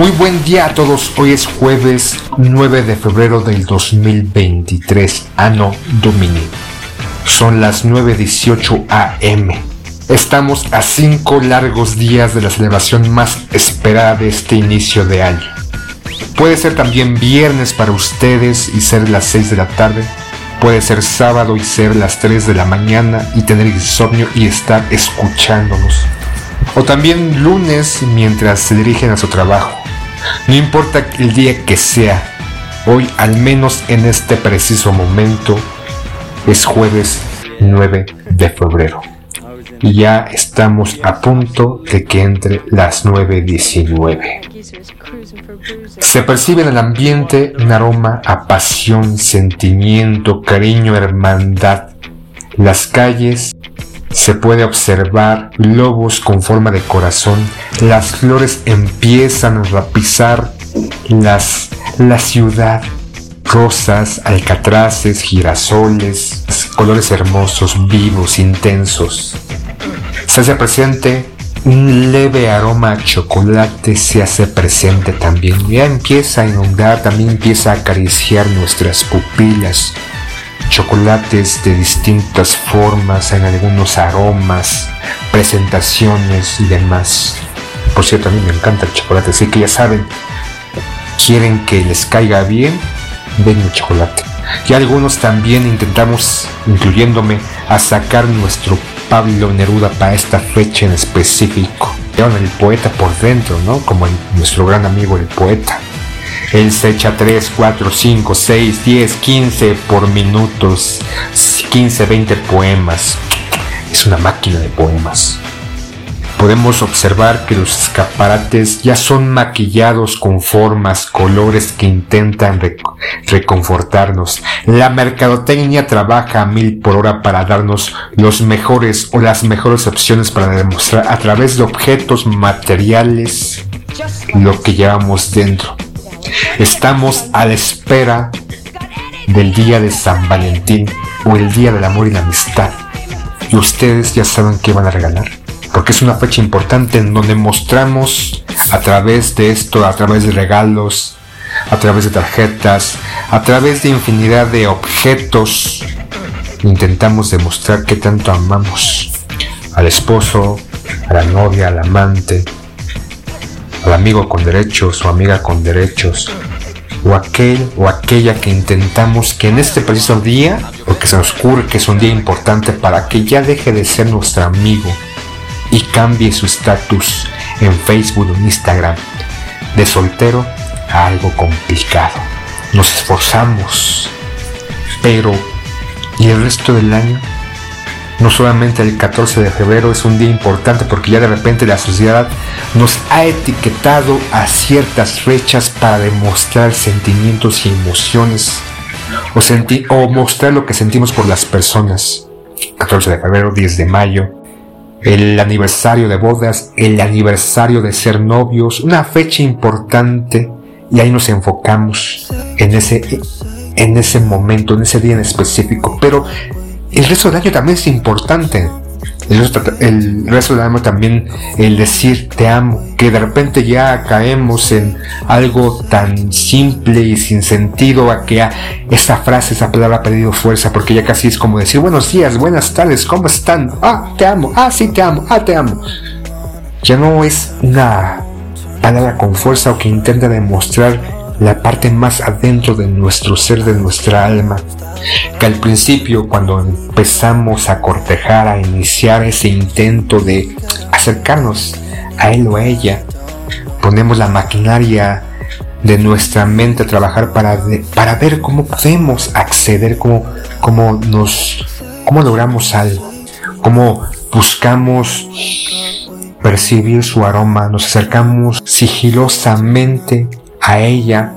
Muy buen día a todos, hoy es jueves 9 de febrero del 2023, Ano Domini. Son las 9.18 am. Estamos a 5 largos días de la celebración más esperada de este inicio de año. Puede ser también viernes para ustedes y ser las 6 de la tarde. Puede ser sábado y ser las 3 de la mañana y tener insomnio y estar escuchándonos. O también lunes mientras se dirigen a su trabajo no importa el día que sea, hoy al menos en este preciso momento es jueves 9 de febrero. Y ya estamos a punto de que entre las 9.19. Se percibe en el ambiente un aroma a pasión, sentimiento, cariño, hermandad. Las calles se puede observar globos con forma de corazón. Las flores empiezan a rapizar las, la ciudad. Rosas, alcatraces, girasoles, colores hermosos, vivos, intensos. Se hace presente un leve aroma a chocolate, se hace presente también. Ya empieza a inundar, también empieza a acariciar nuestras pupilas chocolates de distintas formas, en algunos aromas, presentaciones y demás. Por cierto, a mí me encanta el chocolate, así que ya saben, quieren que les caiga bien, den chocolate. Y algunos también intentamos, incluyéndome, a sacar nuestro Pablo Neruda para esta fecha en específico. Llevan el poeta por dentro, ¿no? Como nuestro gran amigo el poeta. Él se echa 3, 4, 5, 6, 10, 15 por minutos, 15, 20 poemas. Es una máquina de poemas. Podemos observar que los escaparates ya son maquillados con formas, colores que intentan reconfortarnos. La mercadotecnia trabaja a mil por hora para darnos los mejores o las mejores opciones para demostrar a través de objetos materiales lo que llevamos dentro. Estamos a la espera del día de San Valentín o el día del amor y la amistad. Y ustedes ya saben qué van a regalar. Porque es una fecha importante en donde mostramos a través de esto, a través de regalos, a través de tarjetas, a través de infinidad de objetos, intentamos demostrar que tanto amamos al esposo, a la novia, al amante, amigo con derechos o amiga con derechos, o aquel o aquella que intentamos que en este preciso día, porque se nos ocurre que es un día importante para que ya deje de ser nuestro amigo y cambie su estatus en Facebook o Instagram, de soltero a algo complicado. Nos esforzamos, pero ¿y el resto del año? No solamente el 14 de febrero es un día importante porque ya de repente la sociedad nos ha etiquetado a ciertas fechas para demostrar sentimientos y emociones o, o mostrar lo que sentimos por las personas. 14 de febrero, 10 de mayo, el aniversario de bodas, el aniversario de ser novios, una fecha importante y ahí nos enfocamos en ese, en ese momento, en ese día en específico. Pero el resto del año también es importante. El resto, del año también el decir te amo, que de repente ya caemos en algo tan simple y sin sentido a que esa frase, esa palabra ha perdido fuerza, porque ya casi es como decir buenos días, buenas tardes, ¿cómo están? Ah, te amo, ah, sí, te amo, ah, te amo. Ya no es una palabra con fuerza o que intenta demostrar la parte más adentro de nuestro ser, de nuestra alma, que al principio cuando empezamos a cortejar, a iniciar ese intento de acercarnos a él o a ella, ponemos la maquinaria de nuestra mente a trabajar para, para ver cómo podemos acceder, cómo, cómo nos, cómo logramos algo, cómo buscamos percibir su aroma, nos acercamos sigilosamente a ella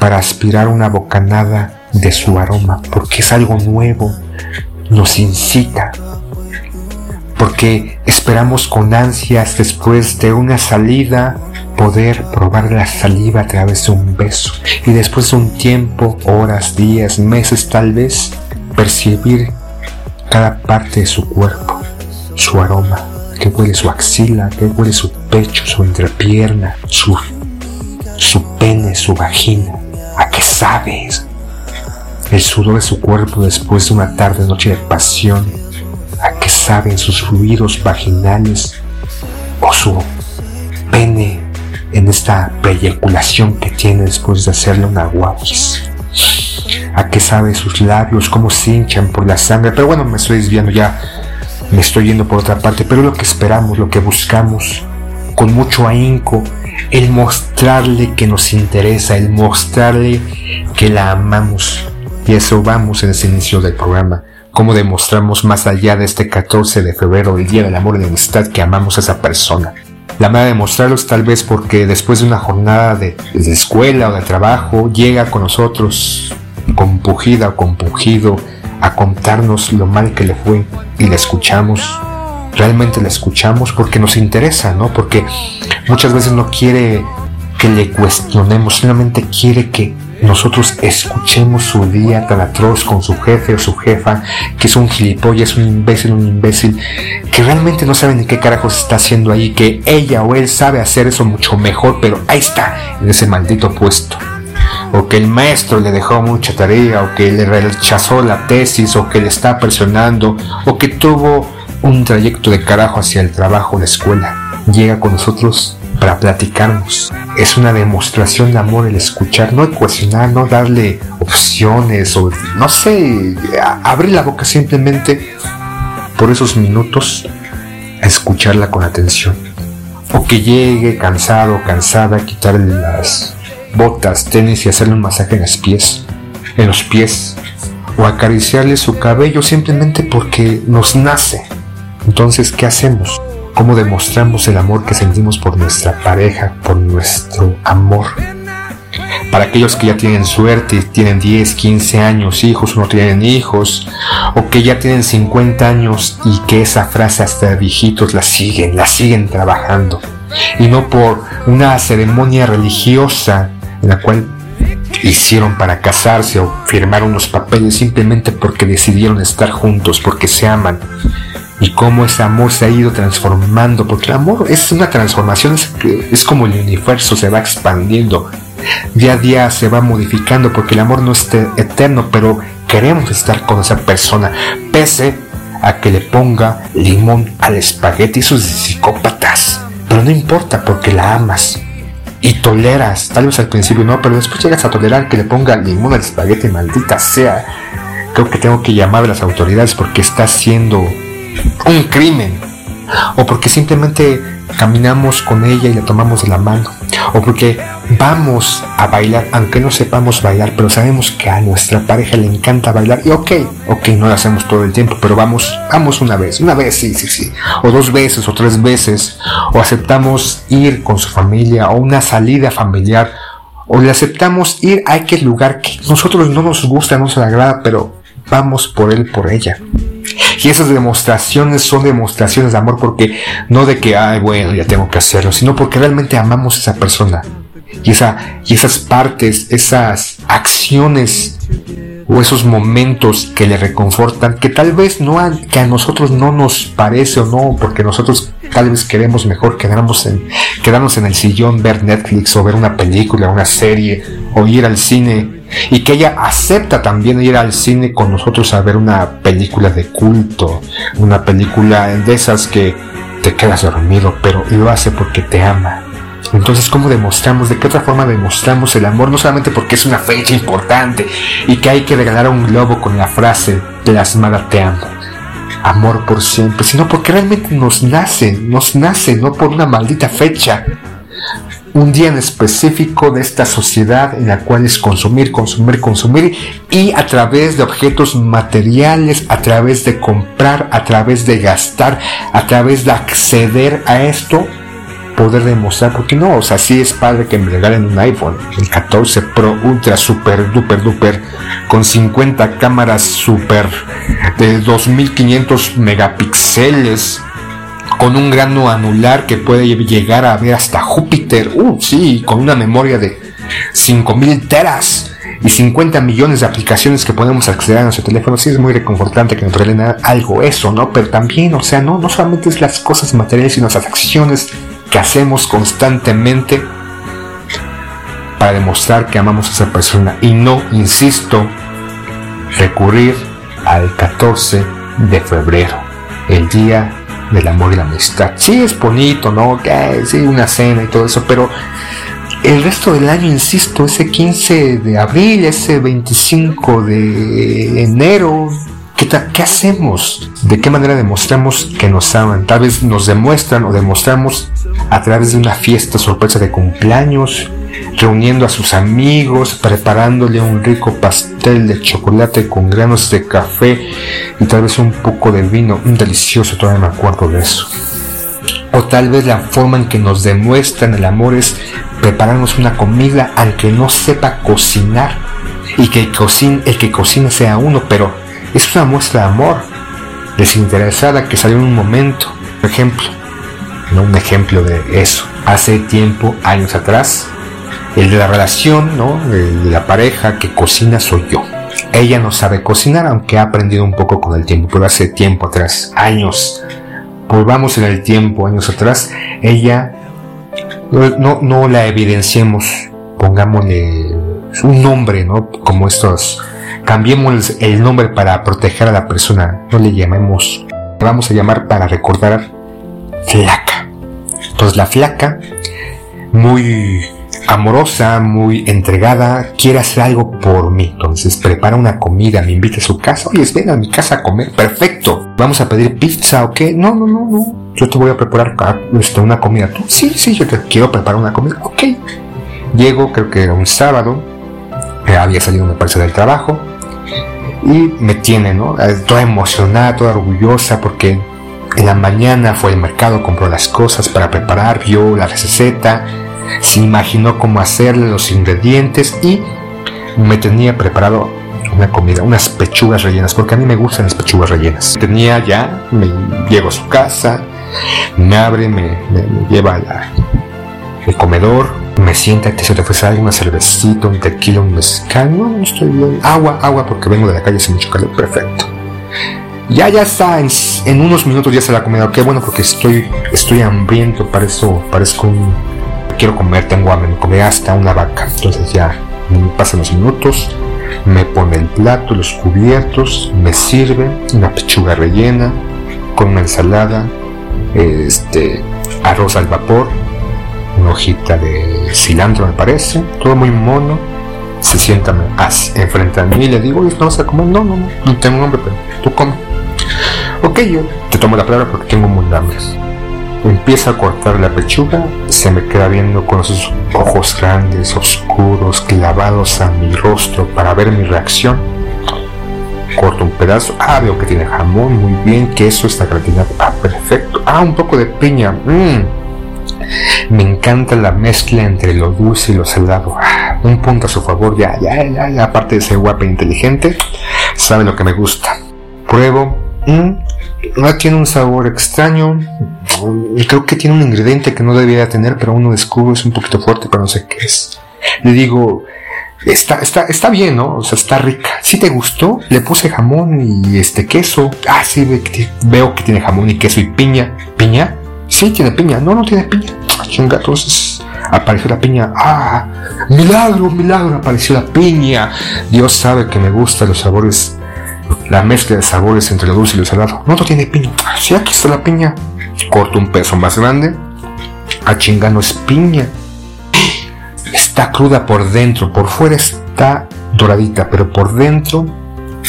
para aspirar una bocanada de su aroma, porque es algo nuevo, nos incita, porque esperamos con ansias después de una salida poder probar la saliva a través de un beso y después de un tiempo, horas, días, meses tal vez, percibir cada parte de su cuerpo, su aroma, que huele su axila, que huele su pecho, su entrepierna, su, su pene, su vagina, a qué sabes el sudor de su cuerpo después de una tarde noche de pasión, a qué saben sus fluidos vaginales o su pene en esta eyaculación que tiene después de hacerle una guapis. A qué saben sus labios, cómo se hinchan por la sangre. Pero bueno, me estoy desviando ya, me estoy yendo por otra parte. Pero lo que esperamos, lo que buscamos, con mucho ahínco, el mostrarle que nos interesa, el mostrarle que la amamos. Y eso vamos en ese inicio del programa. Cómo demostramos más allá de este 14 de febrero, el Día del Amor y la Amistad, que amamos a esa persona. La manera de mostrarlo es tal vez porque después de una jornada de, escuela o de trabajo llega con nosotros compugida o compungido a contarnos lo mal que le fue y la escuchamos. Realmente la escuchamos porque nos interesa, ¿no? Porque muchas veces no quiere que le cuestionemos, solamente quiere que nosotros escuchemos su día tan atroz con su jefe o su jefa, que es un gilipollas, un imbécil, un imbécil, que realmente no sabe ni qué carajos está haciendo ahí, que ella o él sabe hacer eso mucho mejor, pero ahí está, en ese maldito puesto. O que el maestro le dejó mucha tarea, o que le rechazó la tesis, o que le está presionando, o que tuvo un trayecto de carajo hacia el trabajo o la escuela. Llega con nosotros para platicarnos. Es una demostración de amor el escuchar, no cuestionar, no darle opciones o no sé, abrir la boca simplemente por esos minutos a escucharla con atención. O que llegue cansado, cansada, a quitarle las botas, tenis y hacerle un masaje en los pies, en los pies, o acariciarle su cabello simplemente porque nos nace. Entonces, ¿qué hacemos? cómo demostramos el amor que sentimos por nuestra pareja, por nuestro amor. Para aquellos que ya tienen suerte, tienen 10, 15 años, hijos no tienen hijos, o que ya tienen 50 años y que esa frase hasta viejitos la siguen, la siguen trabajando. Y no por una ceremonia religiosa en la cual hicieron para casarse o firmar unos papeles simplemente porque decidieron estar juntos, porque se aman y cómo ese amor se ha ido transformando, porque el amor es una transformación, es, como el universo se va expandiendo, día a día se va modificando, porque el amor no es eterno, pero queremos estar con esa persona, pese a que le ponga limón al espagueti y sus psicópatas, pero no importa porque la amas y toleras, tal vez al principio no, pero después llegas a tolerar que le ponga limón al espagueti, maldita sea. Creo que tengo que llamar a las autoridades porque está haciendo un crimen, o porque simplemente caminamos con ella y la tomamos de la mano, o porque vamos a bailar, aunque no sepamos bailar, pero sabemos que a nuestra pareja le encanta bailar, y ok, ok, no lo hacemos todo el tiempo, pero vamos, vamos una vez, una vez, sí, sí, sí, o dos veces, o tres veces, o aceptamos ir con su familia, o una salida familiar, o le aceptamos ir a aquel lugar que nosotros no nos gusta, no nos agrada, pero vamos por él, por ella. Y esas demostraciones son demostraciones de amor porque no de que, ay, bueno, ya tengo que hacerlo, sino porque realmente amamos a esa persona. Y, esa, y esas partes, esas acciones o esos momentos que le reconfortan, que tal vez no a, que a nosotros no nos parece o no, porque nosotros tal vez queremos mejor quedarnos en, quedarnos en el sillón, ver Netflix o ver una película, una serie o ir al cine y que ella acepta también ir al cine con nosotros a ver una película de culto, una película de esas que te quedas dormido, pero lo hace porque te ama. Entonces, ¿cómo demostramos? ¿De qué otra forma demostramos el amor? No solamente porque es una fecha importante y que hay que regalar un globo con la frase plasmada te amo. Amor por siempre, sino porque realmente nos nace, nos nace, no por una maldita fecha, un día en específico de esta sociedad en la cual es consumir, consumir, consumir y a través de objetos materiales, a través de comprar, a través de gastar, a través de acceder a esto, poder demostrar, porque no, o sea, sí es padre que me regalen un iPhone, el 14 Pro Ultra Super Duper Duper, con 50 cámaras super de 2500 megapíxeles, con un grano anular que puede llegar a ver hasta Júpiter, uh, sí, con una memoria de 5000 teras y 50 millones de aplicaciones que podemos acceder a nuestro teléfono, sí es muy reconfortante que nos regalen algo eso, ¿no? Pero también, o sea, no, no solamente es las cosas materiales, sino las acciones que hacemos constantemente para demostrar que amamos a esa persona. Y no, insisto, recurrir al 14 de febrero, el día del amor y la amistad. Sí es bonito, ¿no? Que sí, una cena y todo eso, pero el resto del año, insisto, ese 15 de abril, ese 25 de enero, ¿Qué, ¿Qué, hacemos? ¿De qué manera demostramos que nos aman? Tal vez nos demuestran o demostramos a través de una fiesta sorpresa de cumpleaños, reuniendo a sus amigos, preparándole un rico pastel de chocolate con granos de café y tal vez un poco de vino, un delicioso, todavía me acuerdo de eso. O tal vez la forma en que nos demuestran el amor es prepararnos una comida aunque no sepa cocinar y que el, el que cocina sea uno, pero es una muestra de amor desinteresada que salió en un momento. Por ejemplo, un ejemplo de eso. Hace tiempo, años atrás, el de la relación, ¿no? De la pareja que cocina soy yo. Ella no sabe cocinar, aunque ha aprendido un poco con el tiempo, pero hace tiempo atrás, años, volvamos en el tiempo, años atrás, ella no, no la evidenciemos, pongámosle un nombre, ¿no? Como estos Cambiemos el nombre para proteger a la persona. No le llamemos, vamos a llamar para recordar flaca. Entonces la flaca, muy amorosa, muy entregada, quiere hacer algo por mí. Entonces prepara una comida, me invita a su casa. Oye, ven a mi casa a comer. Perfecto. Vamos a pedir pizza o qué. No, no, no, no. Yo te voy a preparar este, una comida. ¿Tú? Sí, sí, yo te quiero preparar una comida. Ok. Llego, creo que era un sábado. había salido, me parece, del trabajo y me tiene, ¿no? Eh, toda emocionada, toda orgullosa porque en la mañana fue al mercado, compró las cosas para preparar, vio la receta, se imaginó cómo hacerle los ingredientes y me tenía preparado una comida, unas pechugas rellenas, porque a mí me gustan las pechugas rellenas. Tenía ya, me llego a su casa, me abre, me, lleva al comedor, me sienta que se te ofrece algo, una cervecita, un tequila, un mezcal, no, no estoy bien. Agua, agua, porque vengo de la calle hace mucho calor, perfecto. Ya, ya está, en, unos minutos ya se la comida, qué bueno, porque estoy, estoy hambriento, para eso parezco un... Quiero comer, tengo hambre, me comí hasta una vaca, entonces ya pasan los minutos, me pone el plato, los cubiertos, me sirve una pechuga rellena con una ensalada, este, arroz al vapor, una hojita de cilantro me parece, todo muy mono. Se sienta enfrente a mí y le digo, ¿no vas a comer? No, no, no, no tengo hambre, pero tú come. Ok, yo te tomo la palabra porque tengo muy hambre. Empieza a cortar la pechuga, se me queda viendo con esos ojos grandes, oscuros, clavados a mi rostro para ver mi reacción. Corto un pedazo, ah, veo que tiene jamón, muy bien, queso está gratinado, ah, perfecto, ah, un poco de piña, mmm, me encanta la mezcla entre lo dulce y lo salado. Ah, un punto a su favor, ya, ya, ya, ya, aparte de ser guapa e inteligente, sabe lo que me gusta. Pruebo. mm, tiene un sabor extraño. Creo que tiene un ingrediente que no debería tener, pero uno descubre es un poquito fuerte, pero no sé qué es. Le digo, está, está, está bien, ¿no? O sea, está rica. Si te gustó, le puse jamón y este queso. Ah, sí, veo que tiene jamón y queso y piña. ¿Piña? Sí, tiene piña. No, no tiene piña. Chinga, entonces apareció la piña. ¡Ah! ¡Milagro, milagro! Apareció la piña. Dios sabe que me gustan los sabores, la mezcla de sabores entre lo dulce y lo salado. No, no tiene piña. Sí, aquí está la piña. Corto un peso más grande. A ah, chinga, no es piña. Está cruda por dentro. Por fuera está doradita, pero por dentro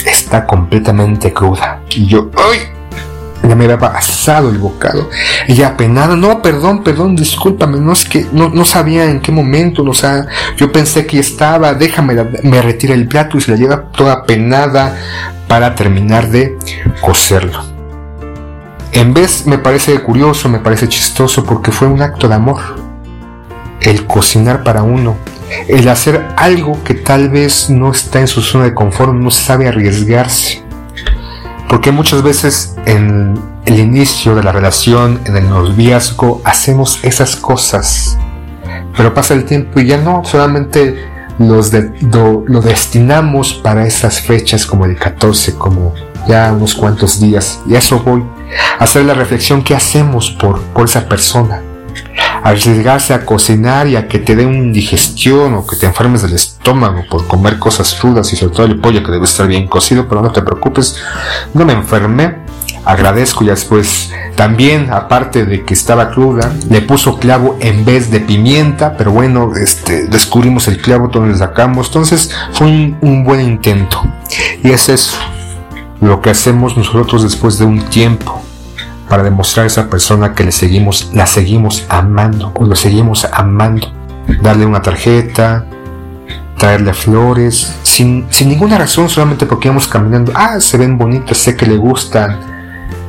está completamente cruda. Y yo, ¡ay! Ya me había pasado el bocado. Ella apenada, no, perdón, perdón, discúlpame, no es que no, no sabía en qué momento, o sea, yo pensé que estaba, déjame, me retira el plato y se la lleva toda penada para terminar de coserlo. En vez me parece curioso, me parece chistoso porque fue un acto de amor. El cocinar para uno, el hacer algo que tal vez no está en su zona de confort, no sabe arriesgarse. Porque muchas veces en el inicio de la relación, en el noviazgo, hacemos esas cosas. Pero pasa el tiempo y ya no, solamente los lo, destinamos para esas fechas como el 14, como ya unos cuantos días. Y eso voy, hacer la reflexión que hacemos por, por esa persona arriesgarse a cocinar y a que te dé una indigestión o que te enfermes del estómago por comer cosas rudas y sobre todo el pollo que debe estar bien cocido, pero no te preocupes, no me enfermé. Agradezco y después también, aparte de que estaba cruda, le puso clavo en vez de pimienta, pero bueno, este, descubrimos el clavo, todos le sacamos, entonces fue un, un buen intento. Y es eso, lo que hacemos nosotros después de un tiempo para demostrar a esa persona que le seguimos, la seguimos amando o lo seguimos amando. Darle una tarjeta, traerle flores, sin, sin ninguna razón, solamente porque íbamos caminando. Ah, se ven bonitas, sé que le gustan,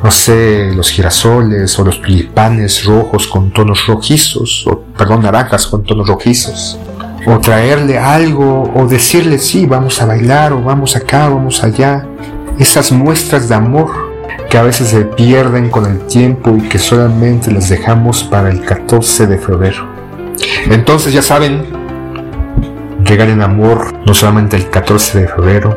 no sé, los girasoles o los tulipanes rojos con tonos rojizos, o perdón, naranjas con tonos rojizos. O traerle algo, o decirle, sí, vamos a bailar, o vamos acá, vamos allá. Esas muestras de amor que a veces se pierden con el tiempo y que solamente las dejamos para el 14 de febrero. Entonces ya saben, regalen amor no solamente el 14 de febrero.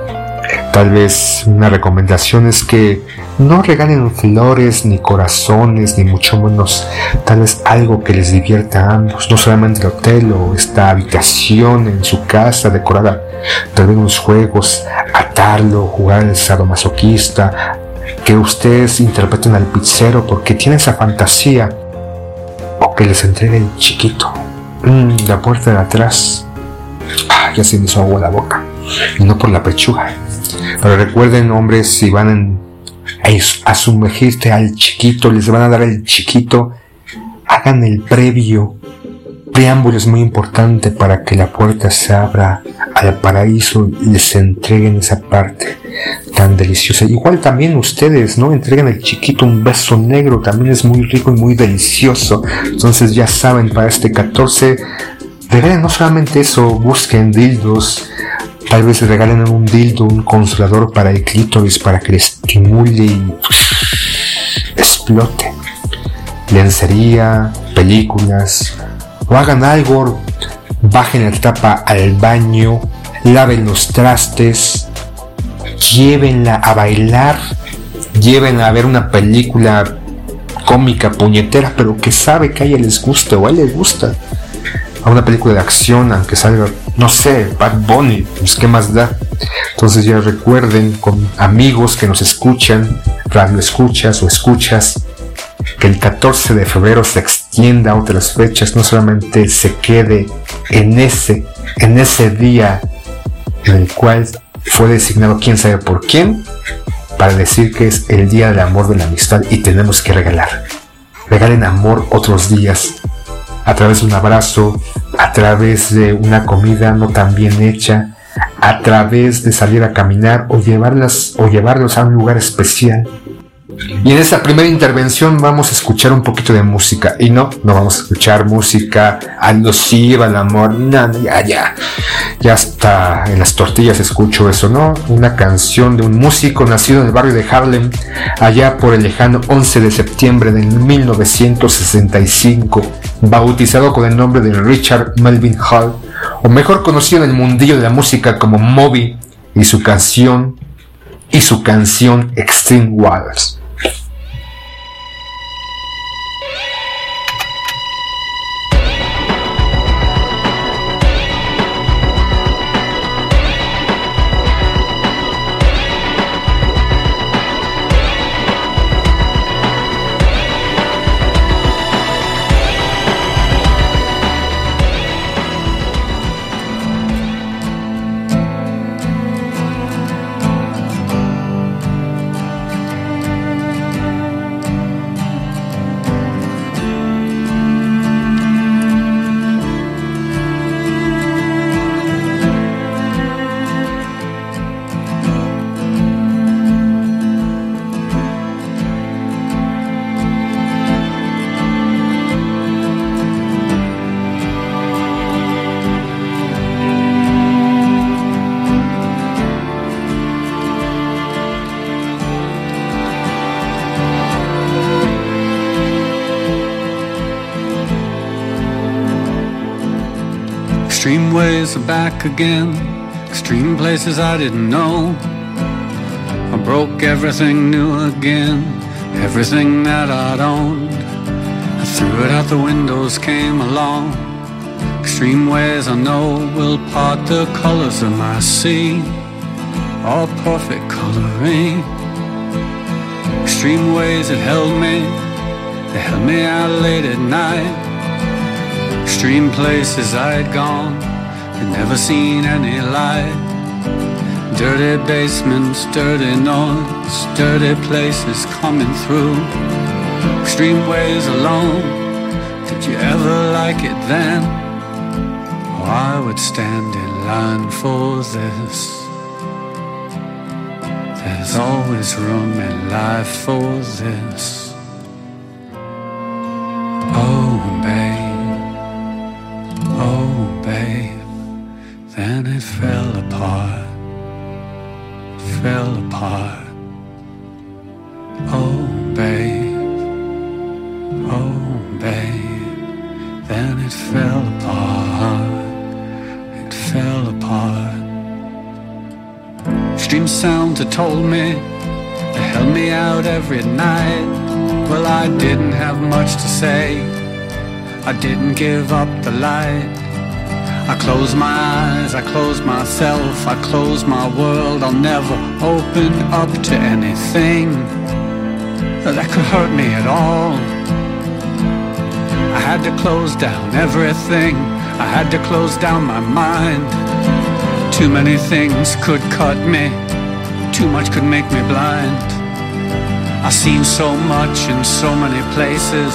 Tal vez una recomendación es que no regalen flores ni corazones ni mucho menos tal vez algo que les divierta a ambos, no solamente el hotel o esta habitación en su casa decorada, tal vez unos juegos, atarlo, jugar el sadomasoquista, que ustedes interpreten al pizzero porque tiene esa fantasía o que les entregue el chiquito. Mm, la puerta de atrás. Ah, ya se me hizo agua la boca. Y no por la pechuga. Pero recuerden, hombres, si van a, sumergirte al chiquito, les van a dar el chiquito, hagan el previo. Preámbulo es muy importante para que la puerta se abra al paraíso y les entreguen esa parte tan deliciosa. Igual también ustedes, ¿no? Entreguen al chiquito un beso negro, también es muy rico y muy delicioso. Entonces ya saben, para este 14, regalen no solamente eso, busquen dildos, tal vez regalen un dildo, un consolador para el clítoris para que le estimule y explote. Lencería, películas, o hagan algo, bajen la tapa al baño, laven los trastes, llévenla a bailar, llévenla a ver una película cómica, puñetera, pero que sabe que a ella les gusta o a él les gusta. A una película de acción, aunque salga, no sé, Bad Bunny, pues qué más da. Entonces ya recuerden con amigos que nos escuchan, radio escuchas o escuchas, que el 14 de febrero se extienda a otras fechas, no solamente se quede en ese, en ese día en el cual fue designado quién sabe por quién para decir que es el día del amor de la amistad y tenemos que regalar. Regalen amor otros días a través de un abrazo, a través de una comida no tan bien hecha, a través de salir a caminar o llevarlas o llevarlos a un lugar especial y en esta primera intervención vamos a escuchar un poquito de música. Y no, no vamos a escuchar música alusiva al amor. No, ya, ya. Ya hasta en las tortillas escucho eso, ¿no? Una canción de un músico nacido en el barrio de Harlem, allá por el lejano 11 de septiembre de 1965, bautizado con el nombre de Richard Melvin Hall, o mejor conocido en el mundillo de la música como Moby, y su canción y su canción Extreme Waters. Back again, extreme places I didn't know. I broke everything new again, everything that I'd owned. I threw it out the windows, came along. Extreme ways I know will part the colors of my sea, all perfect coloring. Extreme ways that held me, they held me out late at night. Extreme places I'd gone, never seen any light. Dirty basements, dirty noise, dirty places coming through. Extreme ways alone. Did you ever like it then? Oh, I would stand in line for this. There's always room in life for this. Oh, babe. Then it fell apart. It fell apart. Extreme sounds had told me, they held me out every night. Well, I didn't have much to say. I didn't give up the light. I closed my eyes, I closed myself, I closed my world. I'll never open up to anything that could hurt me at all. I had to close down everything, I had to close down my mind. Too many things could cut me, too much could make me blind. I've seen so much in so many places,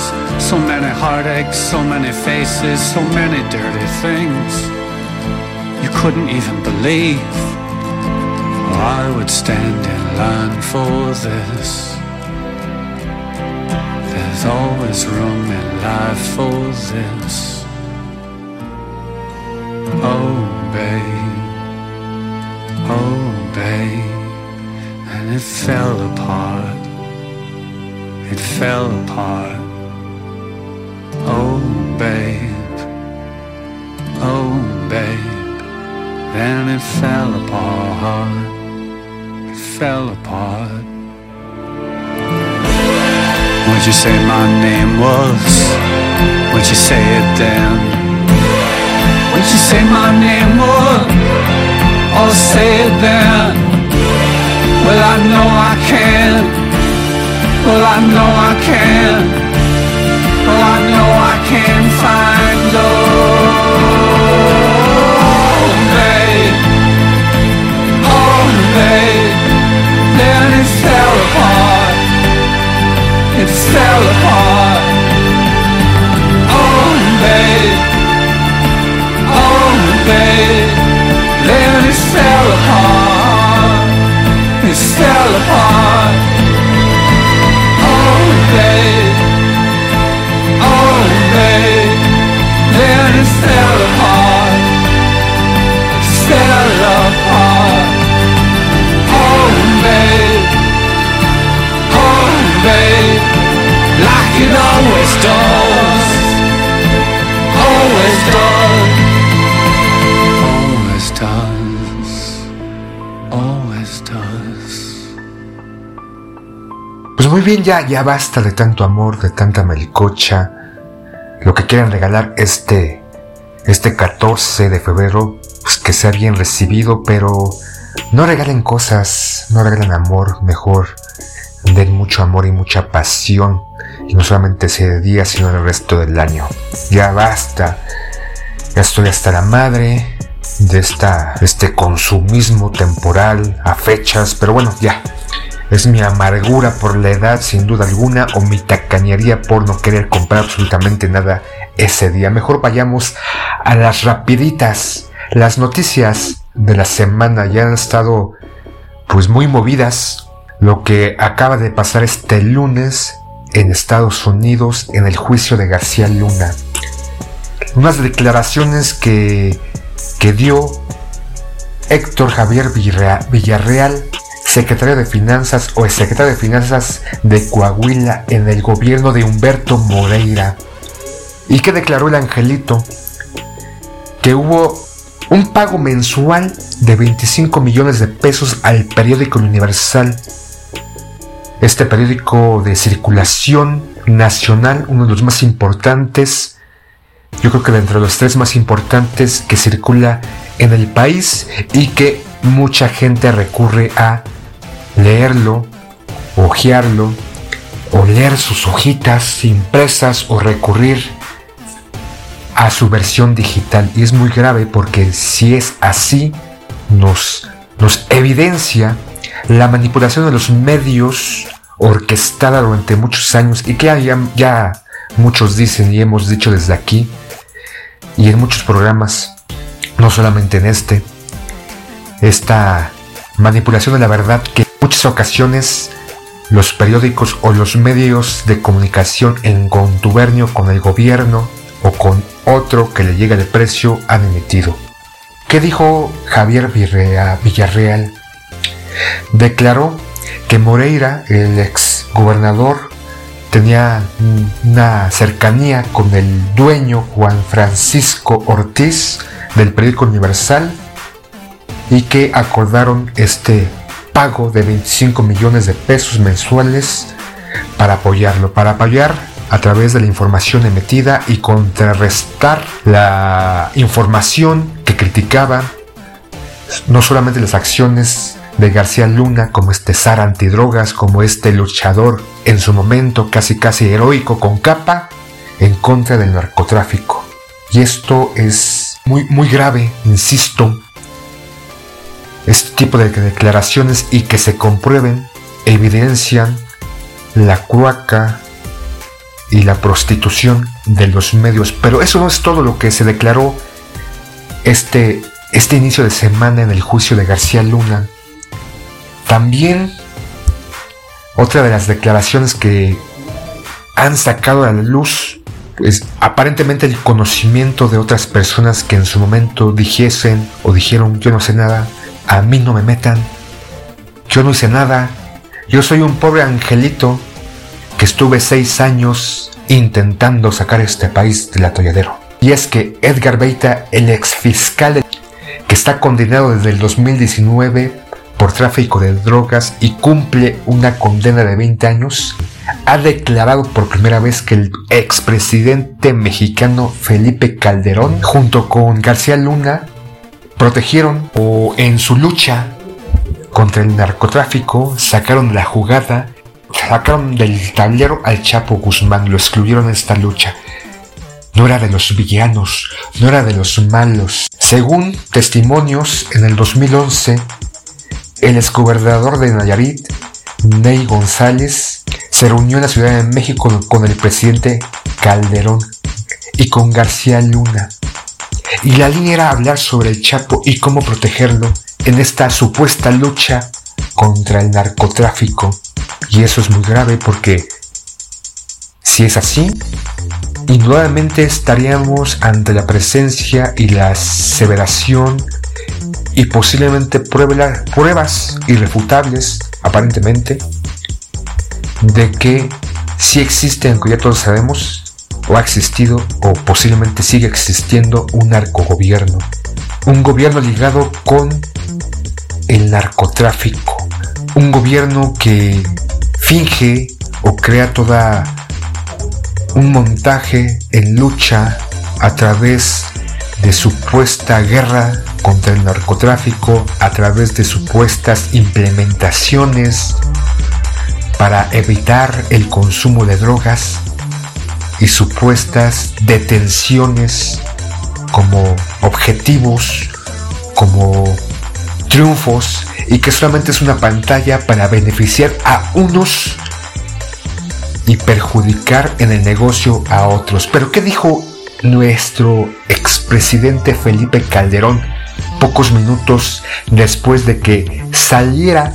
so many heartaches, so many faces, so many dirty things you couldn't even believe. I would stand in line for this. There's always room in life for this. Oh, babe. Oh, babe. And it fell apart. It fell apart. Oh, babe. Oh, babe. Then it fell apart. It fell apart. Would you say my name was? Would you say it then? Would you say my name was? Or say it then? Well, I know I can. Well, I know I can. Fell apart. Oh, babe. Oh, babe. Then it fell apart. It fell apart. Muy bien, ya, ya basta de tanto amor, de tanta melcocha. Lo que quieran regalar este, este 14 de febrero, pues que sea bien recibido, pero no regalen cosas, no regalen amor, mejor den mucho amor y mucha pasión. Y no solamente ese día, sino el resto del año. Ya basta. Ya estoy hasta la madre de esta, este consumismo temporal a fechas, pero bueno, ya. Es mi amargura por la edad, sin duda alguna, o mi tacañería por no querer comprar absolutamente nada ese día. Mejor vayamos a las rapiditas. Las noticias de la semana ya han estado pues muy movidas. Lo que acaba de pasar este lunes en Estados Unidos en el juicio de García Luna. Unas declaraciones que, que dio Héctor Javier Villarreal, Villarreal secretario de Finanzas o secretario de Finanzas de Coahuila en el gobierno de Humberto Moreira. ¿Y qué declaró el angelito? que hubo un pago mensual de 25 millones de pesos al periódico Universal. Este periódico de circulación nacional, uno de los más importantes, yo creo que de entre los tres más importantes que circula en el país y que mucha gente recurre a leerlo, hojearlo, o leer sus hojitas impresas o recurrir a su versión digital. Y es muy grave porque si es así, nos, nos evidencia la manipulación de los medios orquestada durante muchos años y que ya, ya muchos dicen y hemos dicho desde aquí y en muchos programas, no solamente en este, esta manipulación de la verdad que muchas ocasiones los periódicos o los medios de comunicación en contubernio con el gobierno o con otro que le llega de precio han emitido. ¿Qué dijo Javier Villarreal? Declaró que Moreira, el ex gobernador, tenía una cercanía con el dueño Juan Francisco Ortiz del periódico Universal y que acordaron este pago de 25 millones de pesos mensuales para apoyarlo, para apoyar a través de la información emitida y contrarrestar la información que criticaba no solamente las acciones de García Luna como este zar antidrogas, como este luchador en su momento casi casi heroico con capa en contra del narcotráfico. Y esto es muy muy grave, insisto, este tipo de declaraciones y que se comprueben evidencian la cuaca y la prostitución de los medios. Pero eso no es todo lo que se declaró este, este inicio de semana en el juicio de García Luna. También otra de las declaraciones que han sacado a la luz, pues aparentemente el conocimiento de otras personas que en su momento dijesen o dijeron yo no sé nada, a mí no me metan. Yo no hice nada. Yo soy un pobre angelito que estuve seis años intentando sacar este país del atolladero. Y es que Edgar Beita, el ex fiscal que está condenado desde el 2019 por tráfico de drogas y cumple una condena de 20 años, ha declarado por primera vez que el expresidente mexicano Felipe Calderón, junto con García Luna, protegieron o en su lucha contra el narcotráfico sacaron la jugada, sacaron del tablero al Chapo Guzmán, lo excluyeron de esta lucha. No era de los villanos, no era de los malos. Según testimonios, en el 2011, el exgobernador de Nayarit, Ney González, se reunió en la Ciudad de México con el presidente Calderón y con García Luna y la línea era hablar sobre el Chapo y cómo protegerlo en esta supuesta lucha contra el narcotráfico. Y eso es muy grave porque si es así, indudablemente estaríamos ante la presencia y la aseveración y posiblemente pruebas irrefutables, aparentemente, de que si existen, aunque ya todos sabemos, o ha existido o posiblemente sigue existiendo un narcogobierno. Un gobierno ligado con el narcotráfico. Un gobierno que finge o crea toda un montaje en lucha a través de supuesta guerra contra el narcotráfico, a través de supuestas implementaciones para evitar el consumo de drogas, y supuestas detenciones como objetivos, como triunfos y que solamente es una pantalla para beneficiar a unos y perjudicar en el negocio a otros. Pero ¿qué dijo nuestro expresidente Felipe Calderón pocos minutos después de que saliera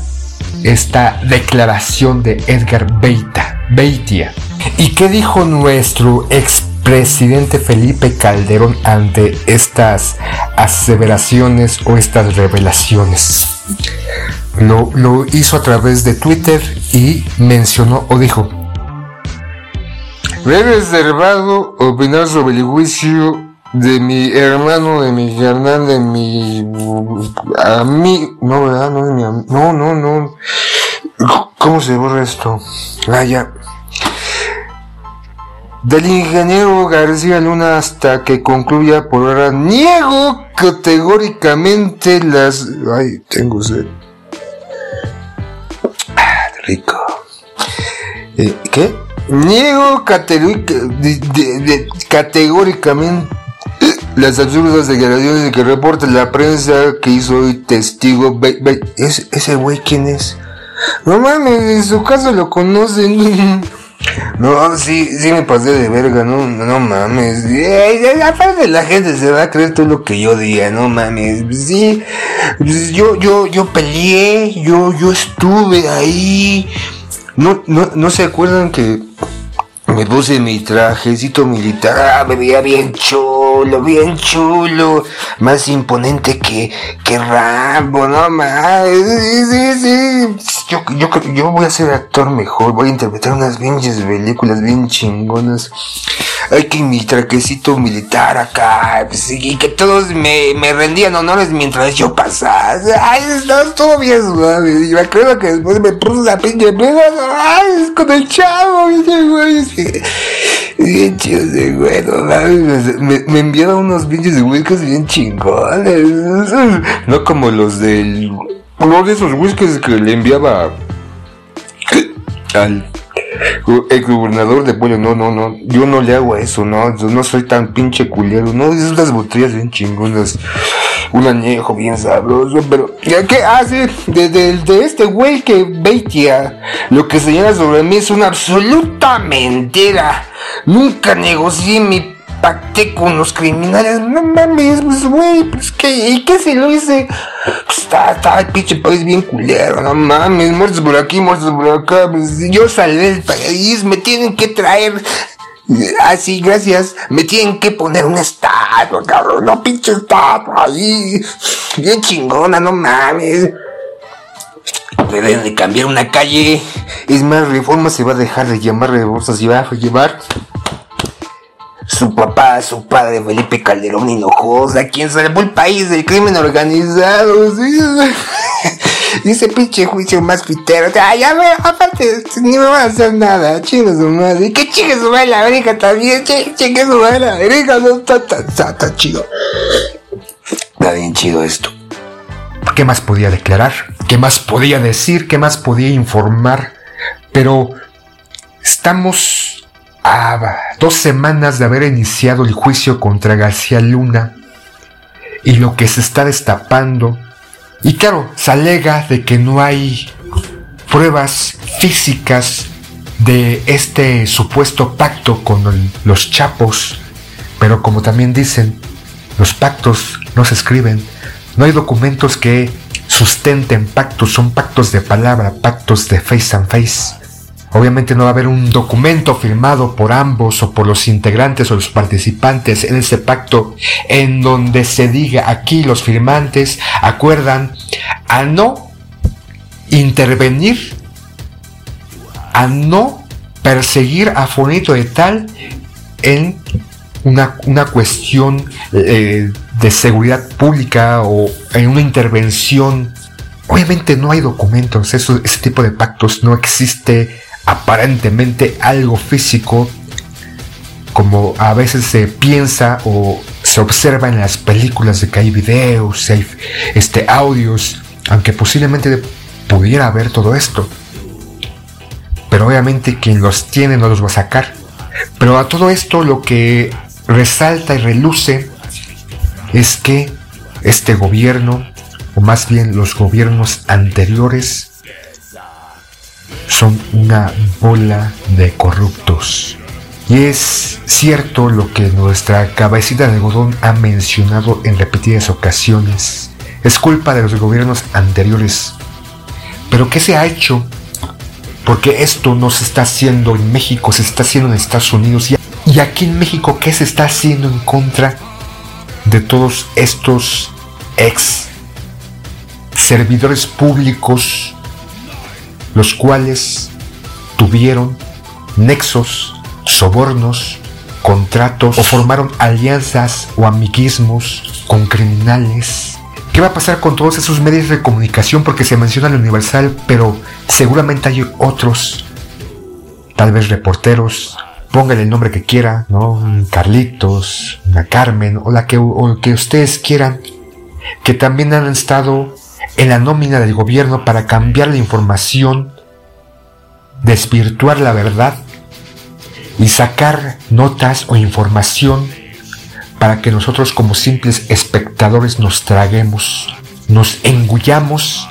esta declaración de Edgar Beita, Beitia? ¿Y qué dijo nuestro expresidente Felipe Calderón ante estas aseveraciones o estas revelaciones? Lo, lo hizo a través de Twitter y mencionó o dijo, Me he reservado opinar sobre el juicio de mi hermano, de mi carnal, de mi amigo. No, ¿verdad? No, de mi no, no, no. ¿Cómo se borra esto? Ah. Del ingeniero García Luna hasta que concluya por ahora, niego categóricamente las. Ay, tengo sed. Ah, rico. Eh, ¿Qué? Niego categóricamente las absurdas declaraciones que reporta la prensa que hizo hoy testigo. ¿Es, ¿Ese güey quién es? No mames, en su caso lo conocen. No, sí, sí me pasé de verga, no, no mames. Eh, aparte la gente se va a creer todo lo que yo diga, no mames. Sí, pues, yo, yo, yo peleé, yo, yo estuve ahí. No, no, no se acuerdan que me puse mi trajecito militar, ah, me veía bien chulo, bien chulo, más imponente que, que Rambo, no más, sí, sí, sí. Yo, yo, yo voy a ser actor mejor, voy a interpretar unas pinches películas bien chingonas. Hay que mi trajecito militar acá, pues, y que todos me, me rendían honores mientras yo pasaba. Ay, estaba todo bien suave. Y me acuerdo que después me puse la pinche ay, con el chavo, güey. Bien chido ese güey, no mames, Me, me enviaba unos pinches whiskies bien chingones. No como los del. No de esos whiskies que le enviaba al el gobernador de pollo, no, no, no, yo no le hago eso, no, no soy tan pinche culero, no, es unas botellas bien chingonas, un añejo bien sabroso, pero, ¿ya qué hace? De, de, este güey que Beitia, lo que señala sobre mí es una absoluta mentira, nunca negocié mi pacté con los criminales. No mames, pues, güey, pues, ¿qué? ¿Y qué se lo hice? Pues, está, está el pinche país bien culero, no mames, muertos por aquí, muertos por acá. Pues, yo salvé del país, me tienen que traer. Así, gracias. Me tienen que poner una estatua, cabrón. No pinche estatua ahí. Bien chingona, no mames. Deben de cambiar una calle. Es más, Reforma se va a dejar de llamar Reforma, se va a llevar su papá, su padre, Felipe Calderón Hinojosa, quien salvó el país del crimen organizado. ¿sí? Dice pinche juicio más pitero. Ya ve, aparte, ni me van a hacer nada. Chingue su madre. Que chingue su madre la verga también. Chingue, su madre la verga. No está tan está chido. Está bien chido esto. ¿Qué más podía declarar? ¿Qué más podía decir? ¿Qué más podía informar? Pero estamos a dos semanas de haber iniciado el juicio contra García Luna y lo que se está destapando. Y claro, se alega de que no hay pruebas físicas de este supuesto pacto con los chapos, pero como también dicen, los pactos no se escriben, no hay documentos que sustenten pactos, son pactos de palabra, pactos de face and face. Obviamente no va a haber un documento firmado por ambos o por los integrantes o los participantes en ese pacto en donde se diga aquí los firmantes acuerdan a no intervenir, a no perseguir a Fonito de tal en una, una cuestión eh, de seguridad pública o en una intervención. Obviamente no hay documentos, eso, ese tipo de pactos no existe aparentemente algo físico como a veces se piensa o se observa en las películas de que hay videos, hay este, audios, aunque posiblemente pudiera haber todo esto. Pero obviamente quien los tiene no los va a sacar. Pero a todo esto lo que resalta y reluce es que este gobierno, o más bien los gobiernos anteriores, son una bola de corruptos. Y es cierto lo que nuestra cabecita de algodón ha mencionado en repetidas ocasiones. Es culpa de los gobiernos anteriores. Pero ¿qué se ha hecho? Porque esto no se está haciendo en México, se está haciendo en Estados Unidos. Y aquí en México, ¿qué se está haciendo en contra de todos estos ex servidores públicos, los cuales tuvieron nexos, sobornos contratos o formaron alianzas o amiguismos con criminales. ¿Qué va a pasar con todos esos medios de comunicación? Porque se menciona el Universal, pero seguramente hay otros, tal vez reporteros, póngale el nombre que quiera, ¿no? Carlitos, una Carmen, o la que, o que ustedes quieran, que también han estado en la nómina del gobierno para cambiar la información, desvirtuar la verdad y sacar notas o información para que nosotros como simples espectadores nos traguemos, nos engullamos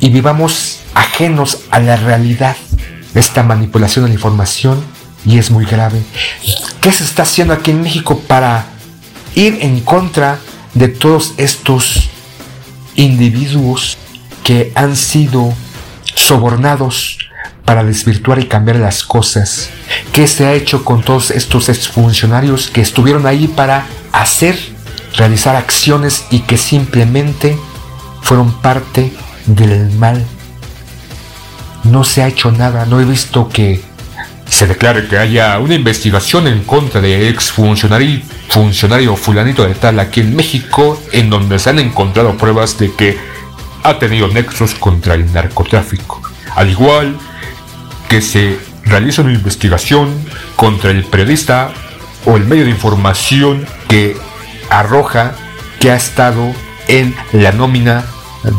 y vivamos ajenos a la realidad. Esta manipulación de la información y es muy grave. ¿Qué se está haciendo aquí en México para ir en contra de todos estos individuos que han sido sobornados para desvirtuar y cambiar las cosas. ¿Qué se ha hecho con todos estos exfuncionarios que estuvieron ahí para hacer, realizar acciones y que simplemente fueron parte del mal? No se ha hecho nada, no he visto que se declare que haya una investigación en contra de exfuncionario funcionario fulanito de tal aquí en México en donde se han encontrado pruebas de que ha tenido nexos contra el narcotráfico. Al igual que se realiza una investigación contra el periodista o el medio de información que arroja que ha estado en la nómina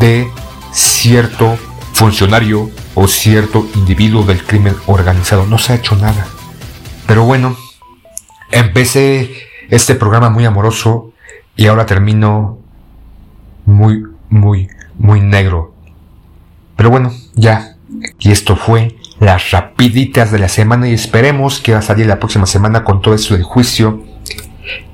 de cierto funcionario o cierto individuo del crimen organizado. No se ha hecho nada. Pero bueno, empecé este programa muy amoroso y ahora termino muy, muy, muy negro. Pero bueno, ya. Y esto fue las rapiditas de la semana y esperemos que va a salir la próxima semana con todo esto del juicio.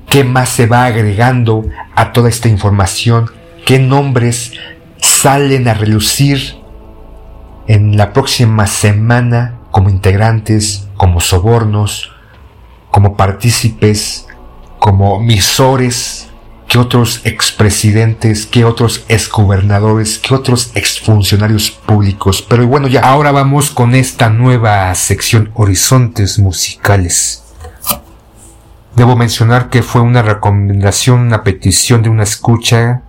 ¿Qué más se va agregando a toda esta información? ¿Qué nombres salen a relucir en la próxima semana como integrantes, como sobornos, como partícipes, como misores que otros expresidentes, que otros exgobernadores, que otros exfuncionarios públicos. Pero bueno, ya ahora vamos con esta nueva sección Horizontes Musicales. Debo mencionar que fue una recomendación, una petición de una escucha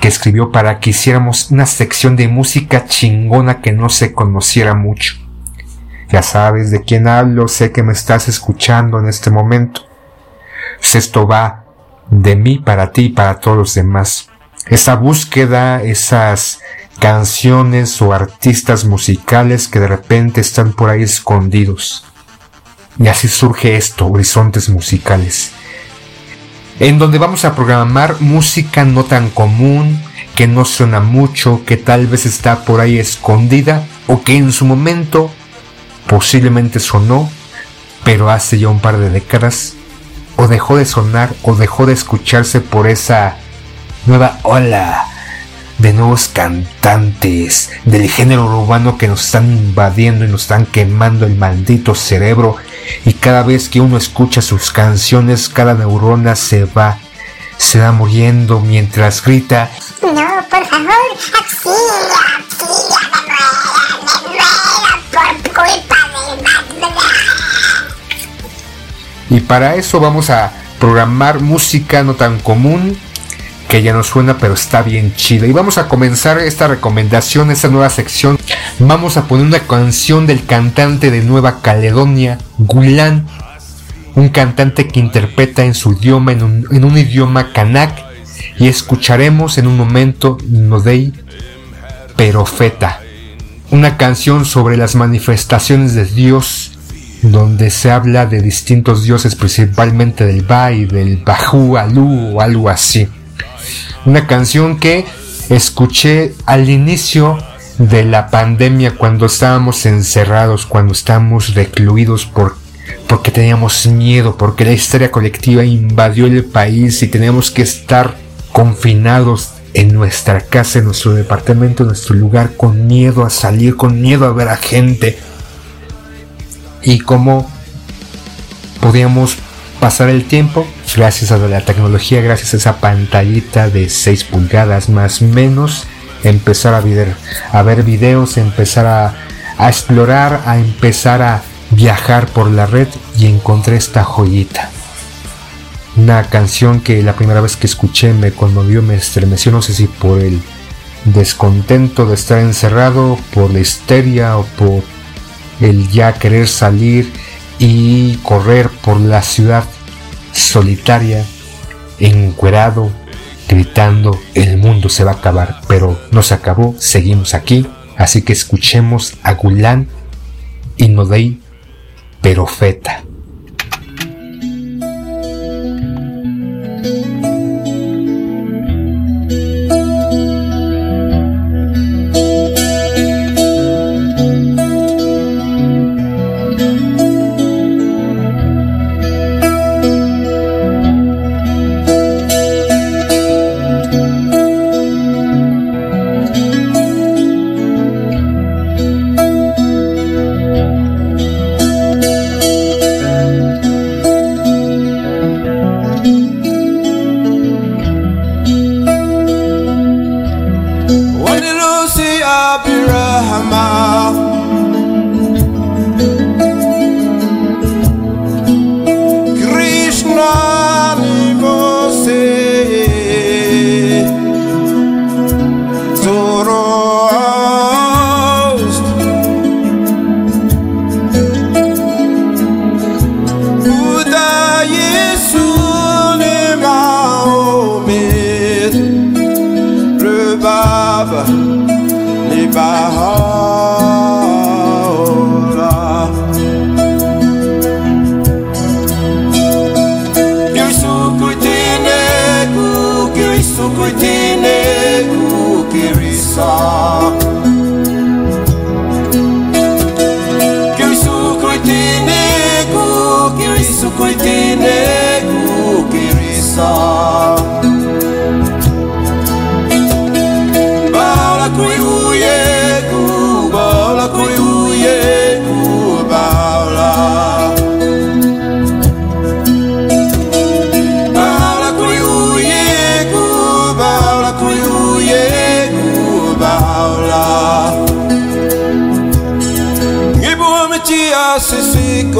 que escribió para que hiciéramos una sección de música chingona que no se conociera mucho. Ya sabes de quién hablo, sé que me estás escuchando en este momento. Pues esto va de mí para ti y para todos los demás. Esa búsqueda, esas canciones o artistas musicales que de repente están por ahí escondidos. Y así surge esto, Horizontes Musicales. En donde vamos a programar música no tan común, que no suena mucho, que tal vez está por ahí escondida o que en su momento posiblemente sonó, pero hace ya un par de décadas o dejó de sonar o dejó de escucharse por esa nueva ola de nuevos cantantes del género urbano que nos están invadiendo y nos están quemando el maldito cerebro y cada vez que uno escucha sus canciones cada neurona se va se va muriendo mientras grita no por favor auxilio auxilio me muero me muero por culpa Y para eso vamos a programar música no tan común, que ya no suena pero está bien chida. Y vamos a comenzar esta recomendación, esta nueva sección. Vamos a poner una canción del cantante de Nueva Caledonia, Gulan. Un cantante que interpreta en su idioma, en un, idioma kanak. Y escucharemos en un momento Nodei Perofeta. Una canción sobre las manifestaciones de Dios donde se habla de distintos dioses, principalmente del Bai, del Bahu Alu o algo así. Una canción que escuché al inicio de la pandemia cuando estábamos encerrados, cuando estábamos recluidos por, porque teníamos miedo, porque la historia colectiva invadió el país y teníamos que estar confinados en nuestra casa, en nuestro departamento, en nuestro lugar, con miedo a salir, con miedo a ver a gente, y cómo podíamos pasar el tiempo gracias a la tecnología, gracias a esa pantallita de 6 pulgadas más o menos, empezar a ver, a ver videos, empezar a, a explorar, a empezar a viajar por la red y encontré esta joyita. Una canción que la primera vez que escuché me conmovió, me estremeció, no sé si por el descontento de estar encerrado, por la histeria o por el ya querer salir y correr por la ciudad solitaria, encuerado, gritando, el mundo se va a acabar, pero no se acabó, seguimos aquí, así que escuchemos a Gulán y Nodei Perofeta.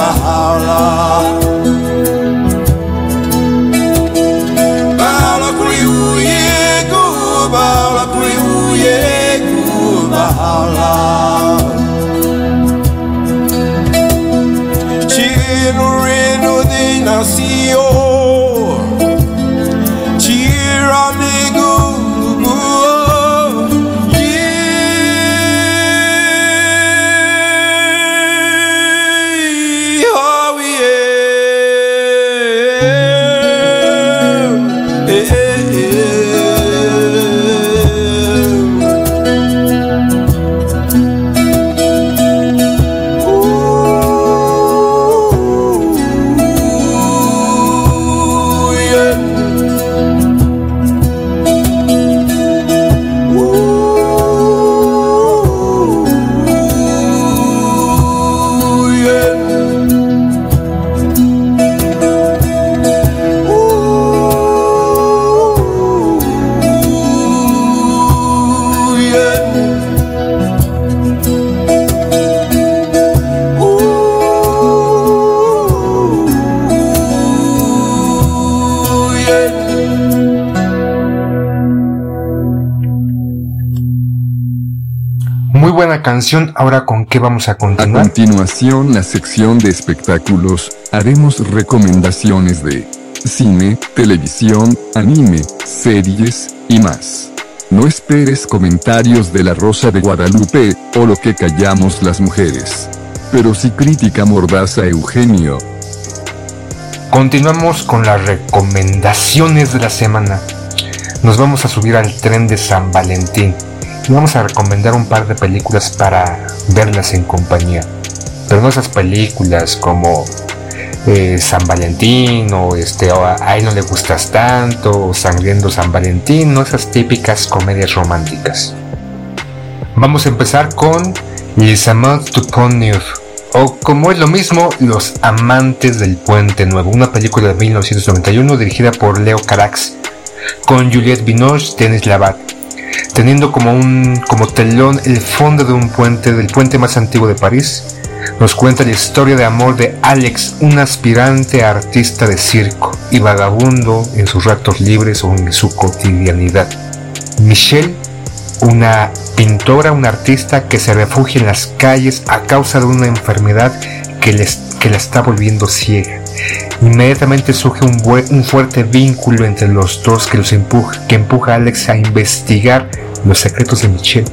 remember how long. Baola kuriuye gu, baola kuriuye gu, baola. Chino reno. Canción, ahora con qué vamos a A continuar. continuación, la sección de espectáculos, haremos recomendaciones de cine, televisión, anime, series y más. No esperes comentarios de la Rosa de Guadalupe, o lo que callamos las mujeres. Pero sí crítica mordaza Eugenio. Continuamos con las recomendaciones de la semana. Nos vamos a subir al tren de San Valentín vamos a recomendar un par de películas para verlas en compañía. Pero no esas películas como eh, San Valentín o este o no le gustas tanto o Sangriendo San Valentín, no esas típicas comedias románticas. Vamos a empezar con Les Amants du Pont Neuf o como es lo mismo, Los Amantes del Puente Nuevo, una película de 1991 dirigida por Leo Carax, con Juliette Binoche, Denis Labat, teniendo como un como telón el fondo de un puente, del puente más antiguo de París. Nos cuenta la historia de amor de Alex, un aspirante artista de circo y vagabundo en sus ratos libres o en su cotidianidad. Michelle, una pintora, una artista que se refugia en las calles a causa de una enfermedad que, les, que la está volviendo ciega. Inmediatamente surge un, un fuerte vínculo entre los dos que, los empuja, que empuja a Alex a investigar los secretos de Michelle,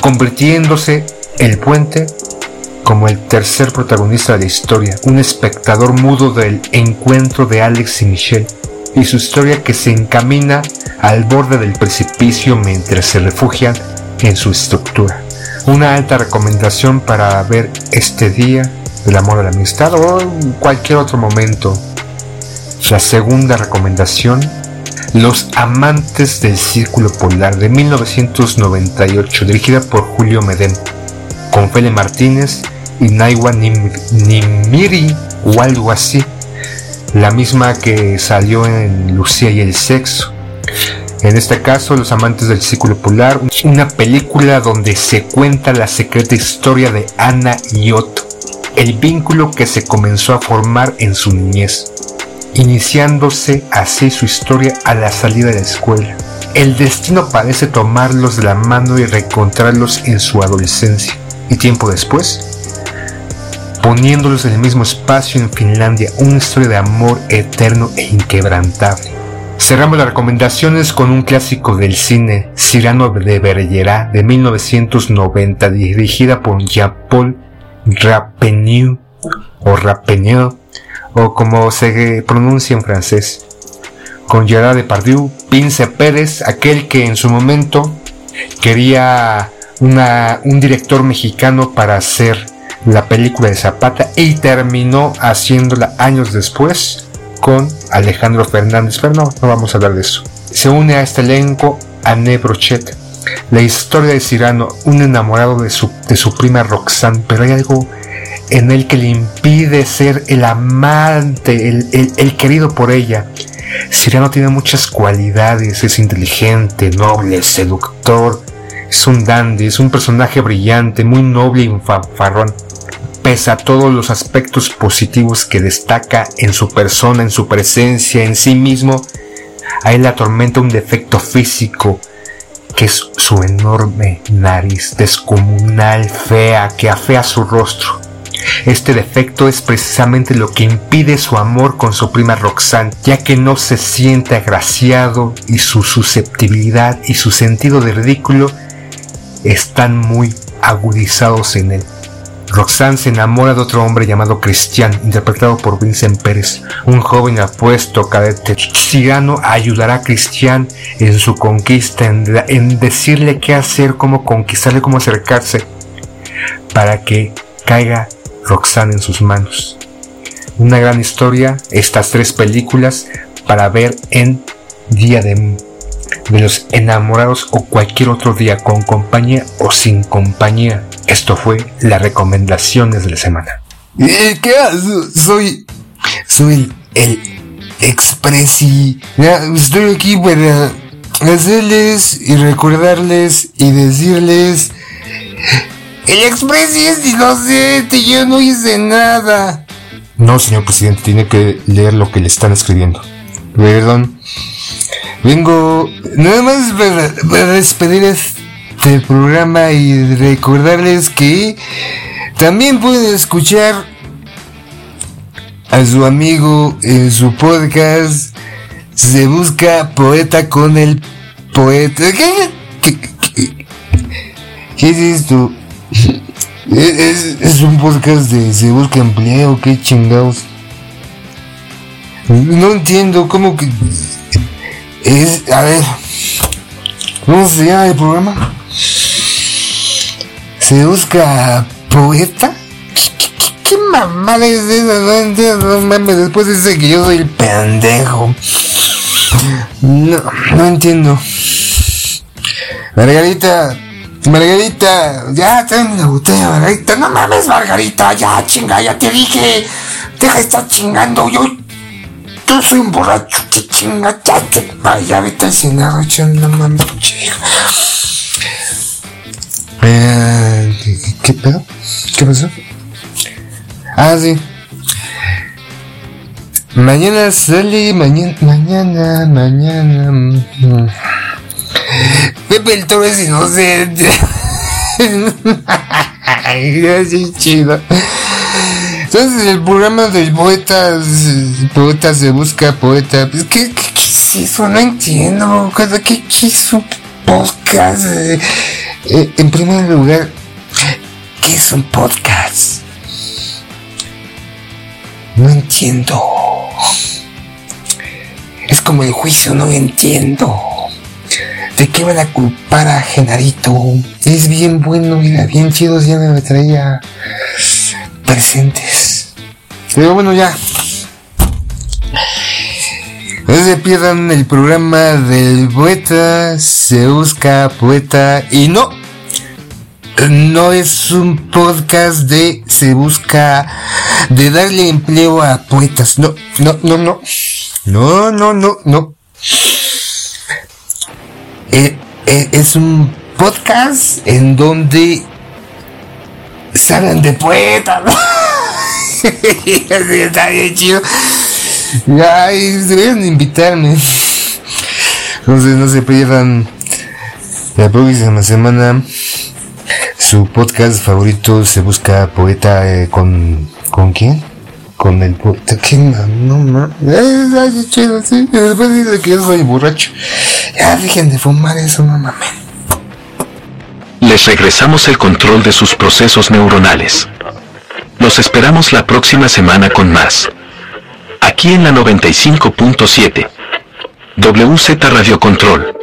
convirtiéndose el puente como el tercer protagonista de la historia, un espectador mudo del encuentro de Alex y Michelle y su historia que se encamina al borde del precipicio mientras se refugian en su estructura. Una alta recomendación para ver este día del amor a la amistad o en cualquier otro momento. La segunda recomendación, Los amantes del círculo polar de 1998, dirigida por Julio Medem, con Fele Martínez y Naiwa Nim- Nimiri o algo así, la misma que salió en Lucía y el sexo. En este caso, Los amantes del círculo polar, una película donde se cuenta la secreta historia de Ana y Otto, el vínculo que se comenzó a formar en su niñez, iniciándose así su historia a la salida de la escuela. El destino parece tomarlos de la mano y reencontrarlos en su adolescencia. Y tiempo después, poniéndolos en el mismo espacio en Finlandia, una historia de amor eterno e inquebrantable. Cerramos las recomendaciones con un clásico del cine, Cyrano de Bergerac, de 1990, dirigida por Jean-Paul Rappeneau, o Rappeneau, o como se pronuncia en francés, con Gerard Depardieu, Vince Pérez, aquel que en su momento quería un director mexicano para hacer la película de Zapata y terminó haciéndola años después con Alejandro Fernández, pero no, no vamos a hablar de eso. Se une a este elenco Anne Brochet, la historia de Cyrano, un enamorado de su, de su prima Roxanne, pero hay algo en él que le impide ser el amante, el, el- querido por ella. Cyrano tiene muchas cualidades, es inteligente, noble, seductor, es un dandy, es un personaje brillante, muy noble y fanfarrón. Pese a todos los aspectos positivos que destaca en su persona, en su presencia, en sí mismo, a él le atormenta un defecto físico que es su enorme nariz descomunal, fea, que afea su rostro. Este defecto es precisamente lo que impide su amor con su prima Roxanne, ya que no se siente agraciado y su susceptibilidad y su sentido de ridículo están muy agudizados en él. Roxanne se enamora de otro hombre llamado Cristian, interpretado por Vincent Pérez, un joven apuesto cadete. Cyrano ayudará a Cristian en su conquista, en, decirle qué hacer, cómo conquistarle, cómo acercarse, para que caiga Roxanne en sus manos. Una gran historia, estas tres películas para ver en Día de los Enamorados o cualquier otro día, con compañía o sin compañía. Esto fue las recomendaciones de la semana. ¿Qué? Soy. Soy el, el expresi. Estoy aquí para hacerles y recordarles y decirles. El expresi es inocente, yo no hice nada. No, señor presidente, tiene que leer lo que le están escribiendo. Perdón. Vengo nada más para, para despedir a este programa y recordarles que también pueden escuchar a su amigo en su podcast. Se busca poeta con el poeta. ¿Qué, qué, qué, qué es esto? Es, es, un podcast de se busca empleo, qué chingados. No entiendo cómo que es, a ver, ¿cómo se llama el programa? Se busca poeta. ¿Qué, mamada es esa? No entiendo, no mames, después dice que yo soy el pendejo. No, no entiendo. Margarita, Margarita, ya tráeme una botella, Margarita. No mames, Margarita, ya chinga, ya te dije. Deja de estar chingando, yo. Yo soy un borracho, que chinga, ya te. Vaya, vete al no mames, chico. Eh, ¿qué, ¿Qué pedo? ¿Qué pasó? Ah, sí. Mañana sale, mañana, mañana, mañana. Pepe el Toro es inocente. Así chido. Entonces el programa del poeta, poeta se busca poeta. ¿qué, qué, qué es eso? No entiendo. ¿Qué, qué, qué es un podcast? Eh, en primer lugar, ¿qué es un podcast? No entiendo. Es como el juicio, no entiendo. ¿De qué van a culpar a Genarito? Es bien bueno, mira, bien chido, siempre me traía presentes. Pero bueno, ya. No se pierdan el programa del poeta, se busca poeta y no, no es un podcast de se busca de darle empleo a poetas. No, no, no, no. No, no, no, no. Eh, eh, es un podcast en donde se hablan de poetas. Está bien chido. Ay, deberían invitarme. Entonces no se pierdan la próxima semana. Su podcast favorito se busca poeta eh, con. ¿Con quién? Con el poeta. ¿Qué no mames? Ay, chido, sí. Después dice que yo soy borracho. Ya dejen de fumar eso, no mames. Les regresamos el control de sus procesos neuronales. Los esperamos la próxima semana con más. Aquí en la 95.7. WZ Radio Control.